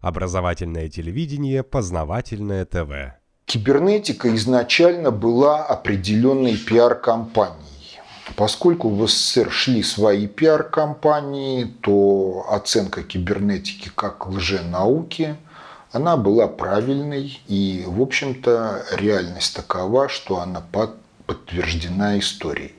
Образовательное телевидение, познавательное ТВ. Кибернетика изначально была определенной пиар-компанией. Поскольку в СССР шли свои пиар-компании, то оценка кибернетики как лженауки, она была правильной. И, в общем-то, реальность такова, что она подтверждена историей.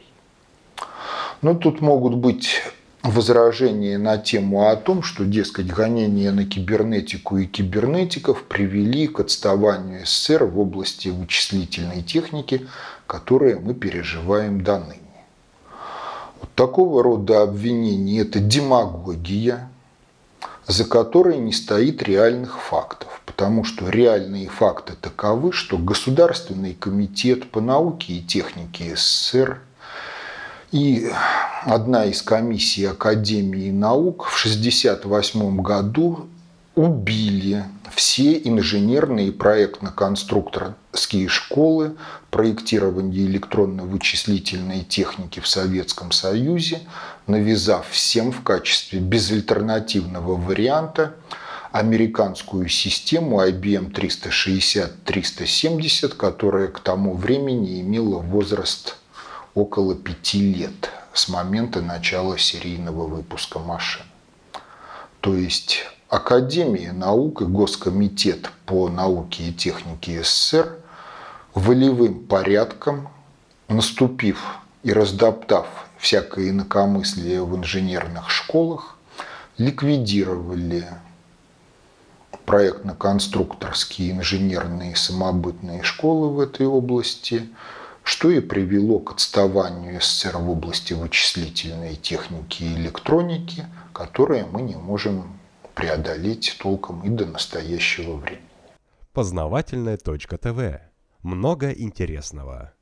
Но тут могут быть возражения на тему о том, что, дескать, гонения на кибернетику и кибернетиков привели к отставанию СССР в области вычислительной техники, которые мы переживаем до ныне. Вот такого рода обвинения – это демагогия, за которой не стоит реальных фактов. Потому что реальные факты таковы, что Государственный комитет по науке и технике СССР и одна из комиссий Академии наук в 1968 году убили все инженерные и проектно-конструкторские школы проектирования электронно-вычислительной техники в Советском Союзе, навязав всем в качестве безальтернативного варианта американскую систему IBM 360-370, которая к тому времени имела возраст около пяти лет с момента начала серийного выпуска машин. То есть Академия наук и Госкомитет по науке и технике СССР волевым порядком, наступив и раздоптав всякое инакомыслие в инженерных школах, ликвидировали проектно-конструкторские инженерные самобытные школы в этой области, что и привело к отставанию СССР в области вычислительной техники и электроники, которые мы не можем преодолеть толком и до настоящего времени. Познавательная точка ТВ. Много интересного.